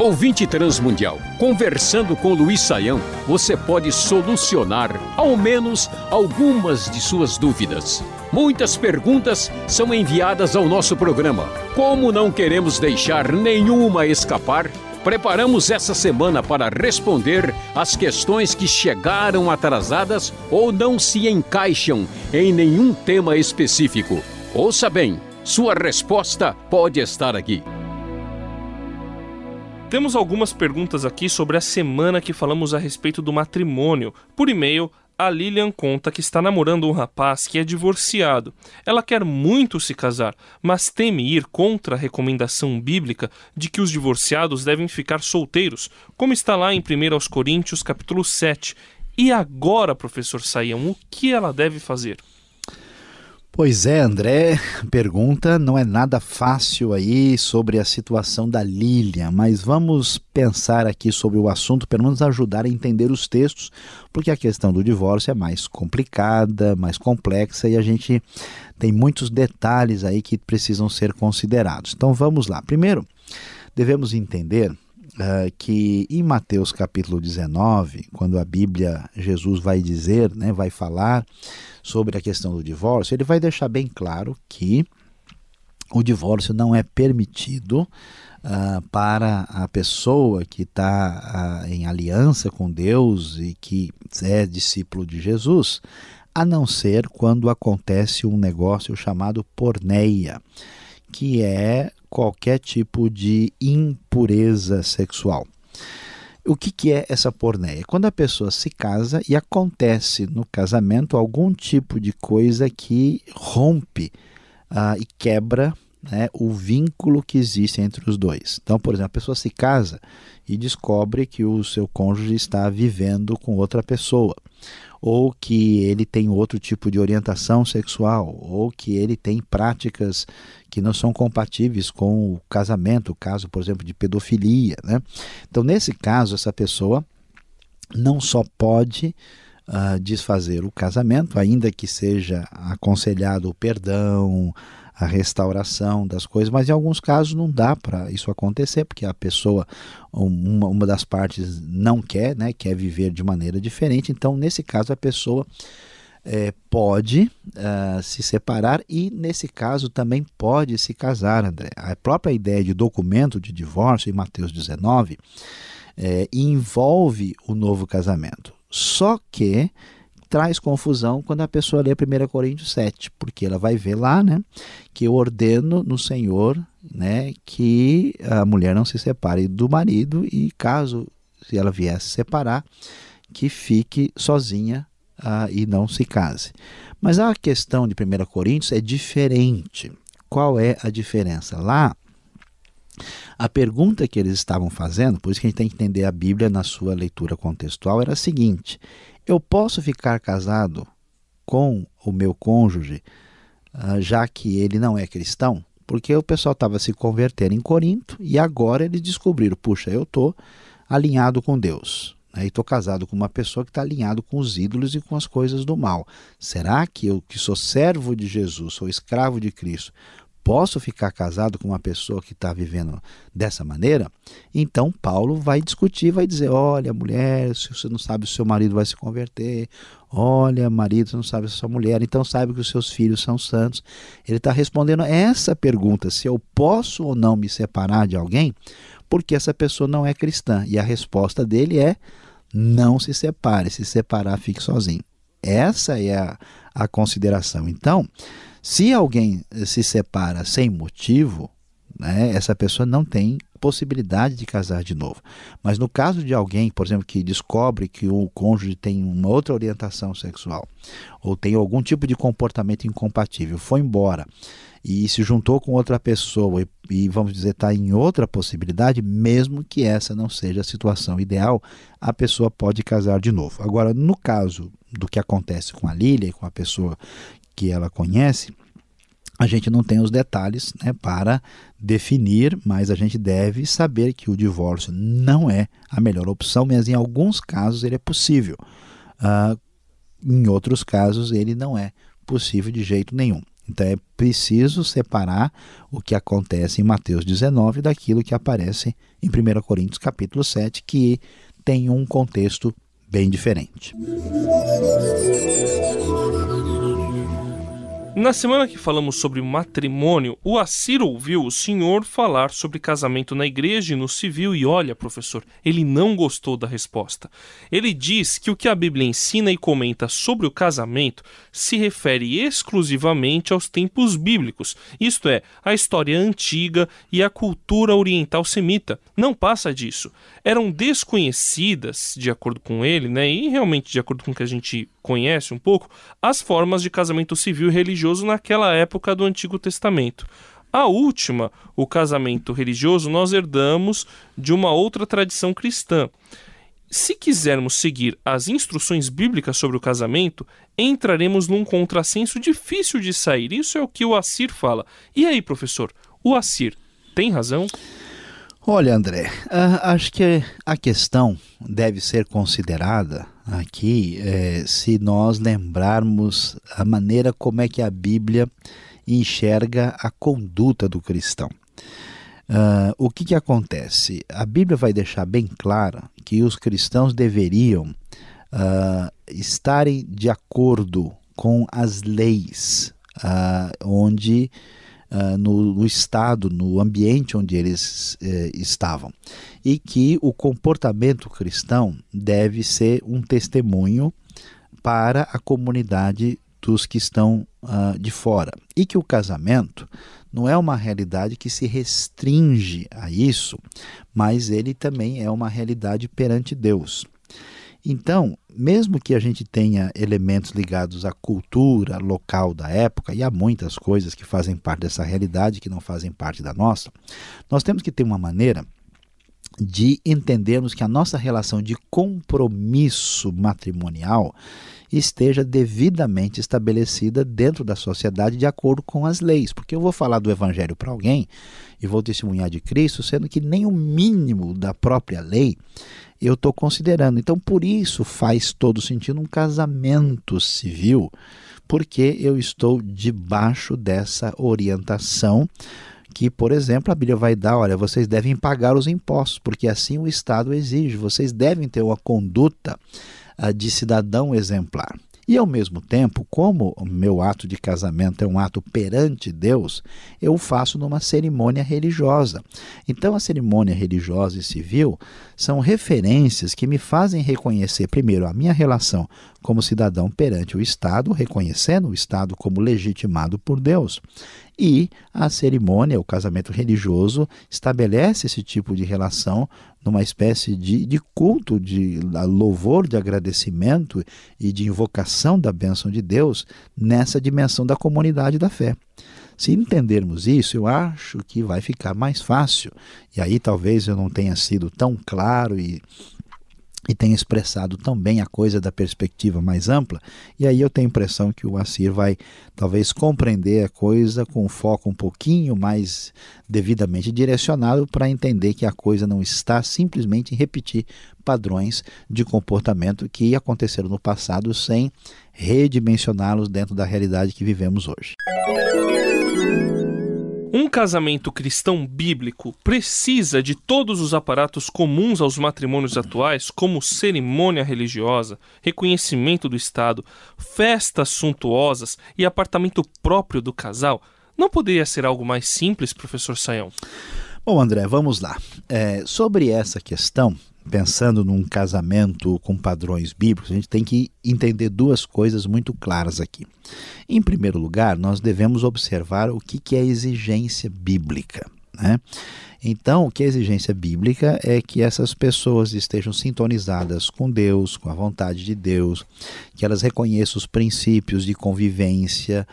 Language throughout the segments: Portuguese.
Ouvinte Transmundial, conversando com Luiz Saião, você pode solucionar ao menos algumas de suas dúvidas. Muitas perguntas são enviadas ao nosso programa. Como não queremos deixar nenhuma escapar, preparamos essa semana para responder as questões que chegaram atrasadas ou não se encaixam em nenhum tema específico. Ouça bem, sua resposta pode estar aqui. Temos algumas perguntas aqui sobre a semana que falamos a respeito do matrimônio. Por e-mail, a Lilian conta que está namorando um rapaz que é divorciado. Ela quer muito se casar, mas teme ir contra a recomendação bíblica de que os divorciados devem ficar solteiros, como está lá em 1 Coríntios capítulo 7. E agora, professor Saião, o que ela deve fazer? Pois é, André, pergunta não é nada fácil aí sobre a situação da Lilian, mas vamos pensar aqui sobre o assunto, pelo menos ajudar a entender os textos, porque a questão do divórcio é mais complicada, mais complexa e a gente tem muitos detalhes aí que precisam ser considerados. Então vamos lá. Primeiro, devemos entender Uh, que em Mateus capítulo 19, quando a Bíblia, Jesus vai dizer, né, vai falar sobre a questão do divórcio, ele vai deixar bem claro que o divórcio não é permitido uh, para a pessoa que está uh, em aliança com Deus e que é discípulo de Jesus, a não ser quando acontece um negócio chamado porneia, que é qualquer tipo de impureza sexual. O que, que é essa porneia? Quando a pessoa se casa e acontece no casamento algum tipo de coisa que rompe uh, e quebra né, o vínculo que existe entre os dois. Então, por exemplo, a pessoa se casa e descobre que o seu cônjuge está vivendo com outra pessoa, ou que ele tem outro tipo de orientação sexual, ou que ele tem práticas que não são compatíveis com o casamento, o caso, por exemplo, de pedofilia. Né? Então, nesse caso, essa pessoa não só pode uh, desfazer o casamento, ainda que seja aconselhado o perdão, a restauração das coisas, mas em alguns casos não dá para isso acontecer, porque a pessoa, uma, uma das partes não quer, né, quer viver de maneira diferente, então nesse caso a pessoa é, pode uh, se separar e, nesse caso, também pode se casar, André. A própria ideia de documento de divórcio, em Mateus 19, é, envolve o novo casamento. Só que traz confusão quando a pessoa lê 1 Coríntios 7, porque ela vai ver lá, né, que eu ordeno no Senhor, né, que a mulher não se separe do marido e caso se ela viesse separar, que fique sozinha uh, e não se case. Mas a questão de 1 Coríntios é diferente. Qual é a diferença? Lá, a pergunta que eles estavam fazendo, por isso que a gente tem que entender a Bíblia na sua leitura contextual, era a seguinte: eu posso ficar casado com o meu cônjuge, uh, já que ele não é cristão? Porque o pessoal estava se convertendo em Corinto e agora eles descobriram: puxa, eu estou alinhado com Deus. Né, e estou casado com uma pessoa que está alinhado com os ídolos e com as coisas do mal. Será que eu, que sou servo de Jesus, sou escravo de Cristo, posso ficar casado com uma pessoa que está vivendo dessa maneira? Então Paulo vai discutir, vai dizer: olha, mulher, se você não sabe se o seu marido vai se converter, olha, marido, você não sabe se a sua mulher, então sabe que os seus filhos são santos. Ele está respondendo essa pergunta: se eu posso ou não me separar de alguém, porque essa pessoa não é cristã. E a resposta dele é: não se separe, se separar, fique sozinho. Essa é a, a consideração. Então, se alguém se separa sem motivo, né, essa pessoa não tem possibilidade de casar de novo. Mas no caso de alguém, por exemplo, que descobre que o cônjuge tem uma outra orientação sexual ou tem algum tipo de comportamento incompatível, foi embora e se juntou com outra pessoa e, e vamos dizer está em outra possibilidade, mesmo que essa não seja a situação ideal, a pessoa pode casar de novo. Agora, no caso do que acontece com a Lília e com a pessoa que ela conhece, a gente não tem os detalhes né, para definir, mas a gente deve saber que o divórcio não é a melhor opção, mas em alguns casos ele é possível. Uh, em outros casos ele não é possível de jeito nenhum. Então é preciso separar o que acontece em Mateus 19 daquilo que aparece em 1 Coríntios capítulo 7, que tem um contexto bem diferente. Na semana que falamos sobre matrimônio, o Assir ouviu o senhor falar sobre casamento na igreja e no civil e olha, professor, ele não gostou da resposta. Ele diz que o que a Bíblia ensina e comenta sobre o casamento se refere exclusivamente aos tempos bíblicos, isto é, a história antiga e a cultura oriental semita. Não passa disso. Eram desconhecidas, de acordo com ele, né, e realmente de acordo com o que a gente conhece um pouco, as formas de casamento civil e religioso naquela época do Antigo Testamento. A última, o casamento religioso, nós herdamos de uma outra tradição cristã. Se quisermos seguir as instruções bíblicas sobre o casamento, entraremos num contrassenso difícil de sair. Isso é o que o Assir fala. E aí, professor, o Assir tem razão? Olha, André, uh, acho que a questão deve ser considerada aqui é, se nós lembrarmos a maneira como é que a Bíblia enxerga a conduta do cristão. Uh, o que, que acontece? A Bíblia vai deixar bem claro que os cristãos deveriam uh, estarem de acordo com as leis, uh, onde uh, no, no, estado, no ambiente onde eles uh, estavam. E que o comportamento cristão deve ser um testemunho para a comunidade dos que estão uh, de fora. E que o casamento não é uma realidade que se restringe a isso, mas ele também é uma realidade perante Deus. Então, mesmo que a gente tenha elementos ligados à cultura local da época, e há muitas coisas que fazem parte dessa realidade que não fazem parte da nossa, nós temos que ter uma maneira de entendermos que a nossa relação de compromisso matrimonial esteja devidamente estabelecida dentro da sociedade de acordo com as leis. Porque eu vou falar do evangelho para alguém e vou testemunhar de Cristo, sendo que nem o mínimo da própria lei eu estou considerando. Então, por isso faz todo sentido um casamento civil, porque eu estou debaixo dessa orientação que, por exemplo, a Bíblia vai dar, olha, vocês devem pagar os impostos, porque assim o Estado exige, vocês devem ter uma conduta de cidadão exemplar. E ao mesmo tempo, como o meu ato de casamento é um ato perante Deus, eu o faço numa cerimônia religiosa. Então, a cerimônia religiosa e civil são referências que me fazem reconhecer, primeiro, a minha relação como cidadão perante o Estado, reconhecendo o Estado como legitimado por Deus. E a cerimônia, o casamento religioso, estabelece esse tipo de relação numa espécie de, de culto, de louvor, de agradecimento e de invocação da bênção de Deus nessa dimensão da comunidade da fé. Se entendermos isso, eu acho que vai ficar mais fácil. E aí talvez eu não tenha sido tão claro e e tem expressado também a coisa da perspectiva mais ampla, e aí eu tenho a impressão que o Assir vai talvez compreender a coisa com um foco um pouquinho mais devidamente direcionado para entender que a coisa não está simplesmente em repetir padrões de comportamento que aconteceram no passado sem redimensioná-los dentro da realidade que vivemos hoje. Um casamento cristão bíblico precisa de todos os aparatos comuns aos matrimônios atuais, como cerimônia religiosa, reconhecimento do Estado, festas suntuosas e apartamento próprio do casal. Não poderia ser algo mais simples, professor Saião? Bom, André, vamos lá. É, sobre essa questão, pensando num casamento com padrões bíblicos, a gente tem que entender duas coisas muito claras aqui. Em primeiro lugar, nós devemos observar o que é exigência bíblica. Né? Então, o que é exigência bíblica é que essas pessoas estejam sintonizadas com Deus, com a vontade de Deus, que elas reconheçam os princípios de convivência,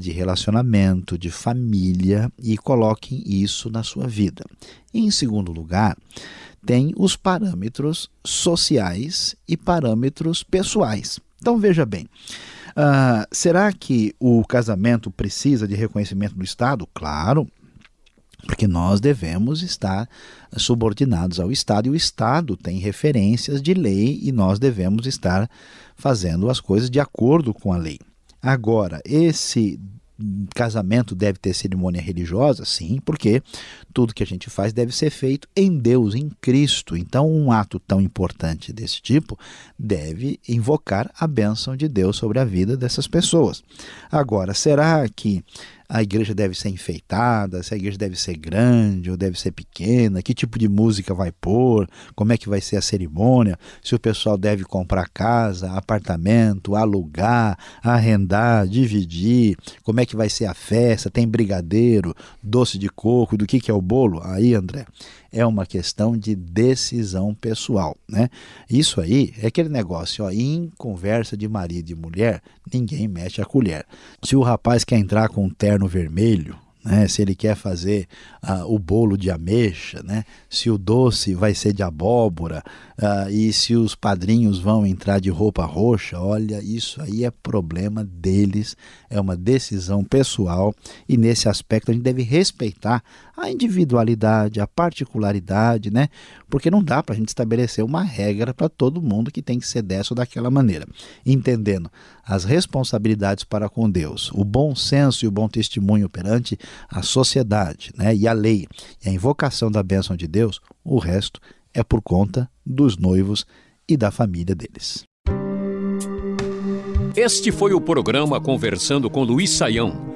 de relacionamento, de família e coloquem isso na sua vida. Em segundo lugar, tem os parâmetros sociais e parâmetros pessoais. Então veja bem, uh, será que o casamento precisa de reconhecimento do Estado? Claro, porque nós devemos estar subordinados ao Estado e o Estado tem referências de lei e nós devemos estar fazendo as coisas de acordo com a lei. Agora, esse casamento deve ter cerimônia religiosa? Sim, porque tudo que a gente faz deve ser feito em Deus, em Cristo. Então, um ato tão importante desse tipo deve invocar a bênção de Deus sobre a vida dessas pessoas. Agora, será que a igreja deve ser enfeitada, se a igreja deve ser grande ou deve ser pequena, que tipo de música vai pôr, como é que vai ser a cerimônia, se o pessoal deve comprar casa, apartamento, alugar, arrendar, dividir, como é que vai ser a festa, tem brigadeiro, doce de coco, do que, que é o bolo? Aí, André, é uma questão de decisão pessoal, né? Isso aí é aquele negócio, ó, em conversa de marido e mulher, ninguém mexe a colher. Se o rapaz quer entrar com um terno vermelho, né? se ele quer fazer uh, o bolo de ameixa, né? se o doce vai ser de abóbora uh, e se os padrinhos vão entrar de roupa roxa, olha, isso aí é problema deles, é uma decisão pessoal e nesse aspecto a gente deve respeitar a individualidade, a particularidade, né? Porque não dá para a gente estabelecer uma regra para todo mundo que tem que ser dessa ou daquela maneira. Entendendo as responsabilidades para com Deus, o bom senso e o bom testemunho perante a sociedade, né? E a lei e a invocação da bênção de Deus, o resto é por conta dos noivos e da família deles. Este foi o programa Conversando com Luiz Saião.